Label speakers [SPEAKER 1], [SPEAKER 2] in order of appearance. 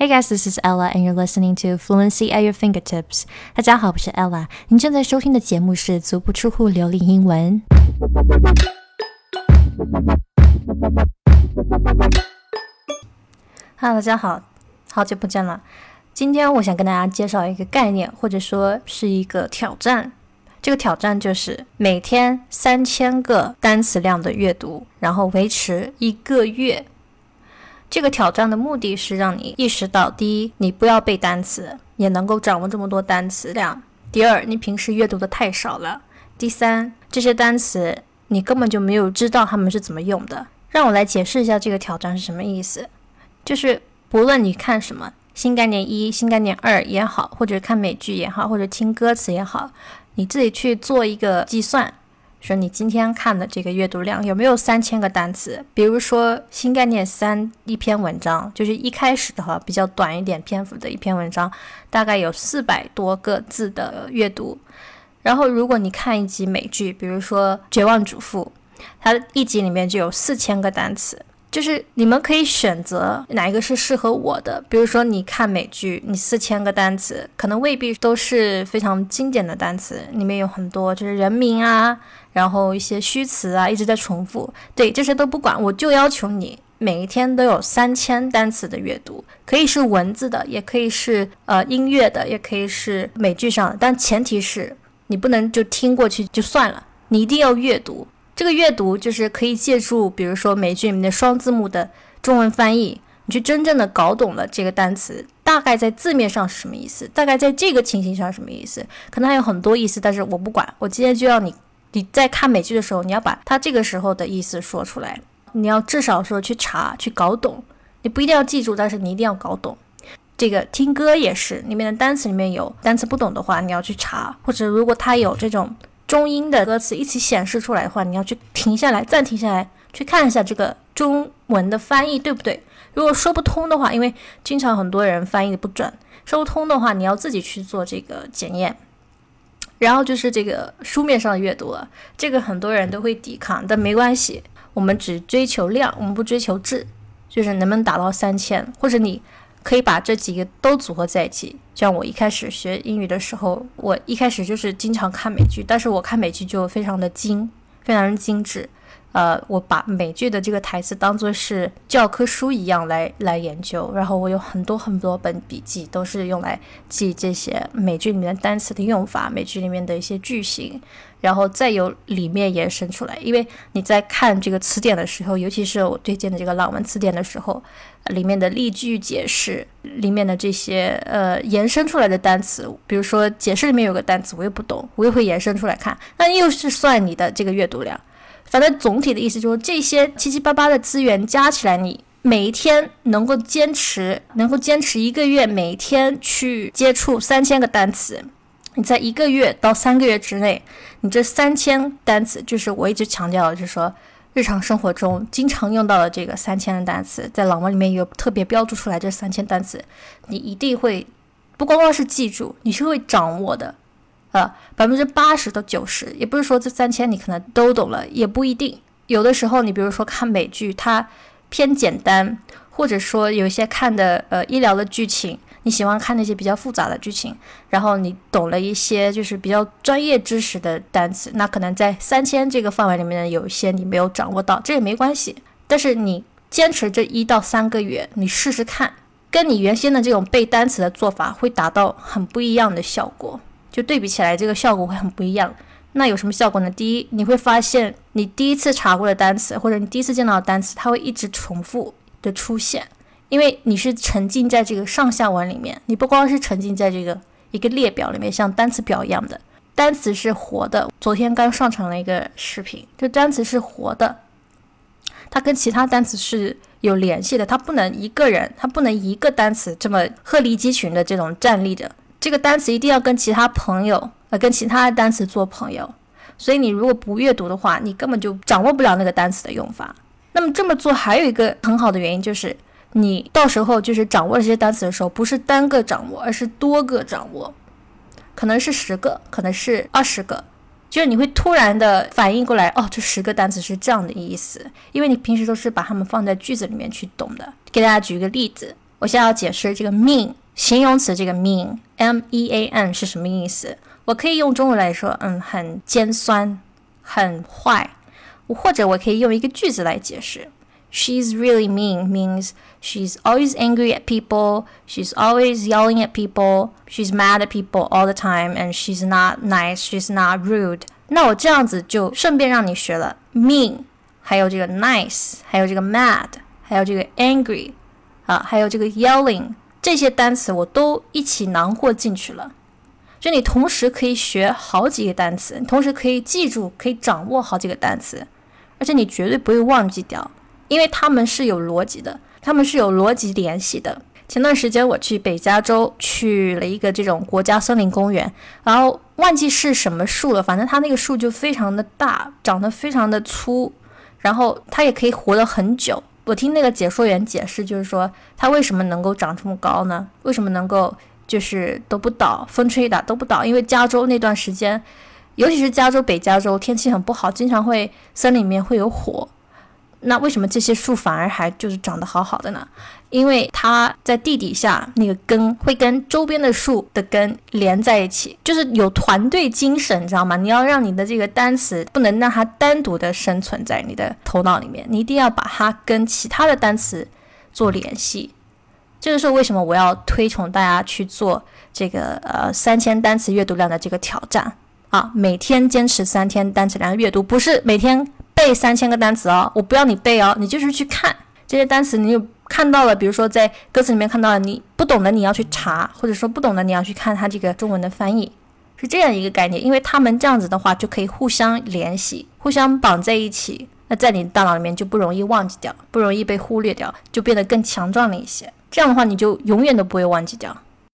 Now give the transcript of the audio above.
[SPEAKER 1] Hey guys, this is Ella, and you're listening to Fluency at Your Fingertips. 大家好，我是 Ella。您正在收听的节目是足不出户流利英文。Hello，大家好，好久不见了。今天我想跟大家介绍一个概念，或者说是一个挑战。这个挑战就是每天三千个单词量的阅读，然后维持一个月。这个挑战的目的是让你意识到：第一，你不要背单词，也能够掌握这么多单词量；第二，你平时阅读的太少了；第三，这些单词你根本就没有知道他们是怎么用的。让我来解释一下这个挑战是什么意思。就是不论你看什么新概念一、新概念二也好，或者看美剧也好，或者听歌词也好，你自己去做一个计算。说你今天看的这个阅读量有没有三千个单词？比如说新概念三一篇文章，就是一开始的话比较短一点篇幅的一篇文章，大概有四百多个字的阅读。然后如果你看一集美剧，比如说《绝望主妇》，它一集里面就有四千个单词。就是你们可以选择哪一个是适合我的。比如说，你看美剧，你四千个单词，可能未必都是非常经典的单词，里面有很多就是人名啊，然后一些虚词啊，一直在重复。对，这些都不管，我就要求你每一天都有三千单词的阅读，可以是文字的，也可以是呃音乐的，也可以是美剧上的，但前提是你不能就听过去就算了，你一定要阅读。这个阅读就是可以借助，比如说美剧里面的双字幕的中文翻译，你去真正的搞懂了这个单词大概在字面上是什么意思，大概在这个情形上什么意思，可能还有很多意思，但是我不管，我今天就要你，你在看美剧的时候，你要把它这个时候的意思说出来，你要至少说去查去搞懂，你不一定要记住，但是你一定要搞懂。这个听歌也是，里面的单词里面有单词不懂的话，你要去查，或者如果它有这种。中英的歌词一起显示出来的话，你要去停下来，暂停下来，去看一下这个中文的翻译对不对？如果说不通的话，因为经常很多人翻译的不准，说不通的话，你要自己去做这个检验。然后就是这个书面上的阅读了，这个很多人都会抵抗，但没关系，我们只追求量，我们不追求质，就是能不能达到三千，或者你。可以把这几个都组合在一起。像我一开始学英语的时候，我一开始就是经常看美剧，但是我看美剧就非常的精，非常精致。呃，我把美剧的这个台词当做是教科书一样来来研究，然后我有很多很多本笔记，都是用来记这些美剧里面的单词的用法，美剧里面的一些句型，然后再由里面延伸出来。因为你在看这个词典的时候，尤其是我推荐的这个朗文词典的时候，里面的例句解释里面的这些呃延伸出来的单词，比如说解释里面有个单词我又不懂，我又会延伸出来看，那又是算你的这个阅读量。反正总体的意思就是，这些七七八八的资源加起来，你每一天能够坚持，能够坚持一个月，每天去接触三千个单词，你在一个月到三个月之内，你这三千单词，就是我一直强调的，就是说日常生活中经常用到的这个三千的单词，在朗文里面有特别标注出来，这三千单词，你一定会不光光是记住，你是会掌握的。呃，百分之八十到九十，也不是说这三千你可能都懂了，也不一定。有的时候，你比如说看美剧，它偏简单，或者说有一些看的呃医疗的剧情，你喜欢看那些比较复杂的剧情，然后你懂了一些就是比较专业知识的单词，那可能在三千这个范围里面呢有一些你没有掌握到，这也没关系。但是你坚持这一到三个月，你试试看，跟你原先的这种背单词的做法会达到很不一样的效果。就对比起来，这个效果会很不一样。那有什么效果呢？第一，你会发现你第一次查过的单词，或者你第一次见到的单词，它会一直重复的出现，因为你是沉浸在这个上下文里面。你不光是沉浸在这个一个列表里面，像单词表一样的，单词是活的。昨天刚上传了一个视频，这单词是活的，它跟其他单词是有联系的，它不能一个人，它不能一个单词这么鹤立鸡群的这种站立着。这个单词一定要跟其他朋友，呃，跟其他的单词做朋友。所以你如果不阅读的话，你根本就掌握不了那个单词的用法。那么这么做还有一个很好的原因，就是你到时候就是掌握这些单词的时候，不是单个掌握，而是多个掌握，可能是十个，可能是二十个，就是你会突然的反应过来，哦，这十个单词是这样的意思，因为你平时都是把它们放在句子里面去懂的。给大家举一个例子。我现在要解释这个 mean 形容词，这个 mean，m e a n 是什么意思？我可以用中文来说，嗯，很尖酸，很坏。或者我可以用一个句子来解释。She's really mean means she's always angry at people, she's always yelling at people, she's mad at people all the time, and she's not nice, she's not rude. 那我这样子就顺便让你学了 mean，还有这个 nice，还有这个 mad，还有这个 angry，啊，还有这个 yelling， 这些单词我都一起囊括进去了。就你同时可以学好几个单词，同时可以记住、可以掌握好几个单词，而且你绝对不会忘记掉，因为他们是有逻辑的，他们是有逻辑联系的。前段时间我去北加州去了一个这种国家森林公园，然后忘记是什么树了，反正它那个树就非常的大，长得非常的粗，然后它也可以活得很久。我听那个解说员解释，就是说它为什么能够长这么高呢？为什么能够？就是都不倒，风吹打都不倒，因为加州那段时间，尤其是加州北加州天气很不好，经常会森林里面会有火。那为什么这些树反而还就是长得好好的呢？因为它在地底下那个根会跟周边的树的根连在一起，就是有团队精神，你知道吗？你要让你的这个单词不能让它单独的生存在你的头脑里面，你一定要把它跟其他的单词做联系。这个是为什么我要推崇大家去做这个呃三千单词阅读量的这个挑战啊？每天坚持三天单词量阅读，不是每天背三千个单词哦，我不要你背哦，你就是去看这些单词，你有看到了，比如说在歌词里面看到了，你不懂的你要去查，或者说不懂的你要去看它这个中文的翻译，是这样一个概念，因为他们这样子的话就可以互相联系，互相绑在一起，那在你大脑里面就不容易忘记掉，不容易被忽略掉，就变得更强壮了一些。这样的话，你就永远都不会忘记掉。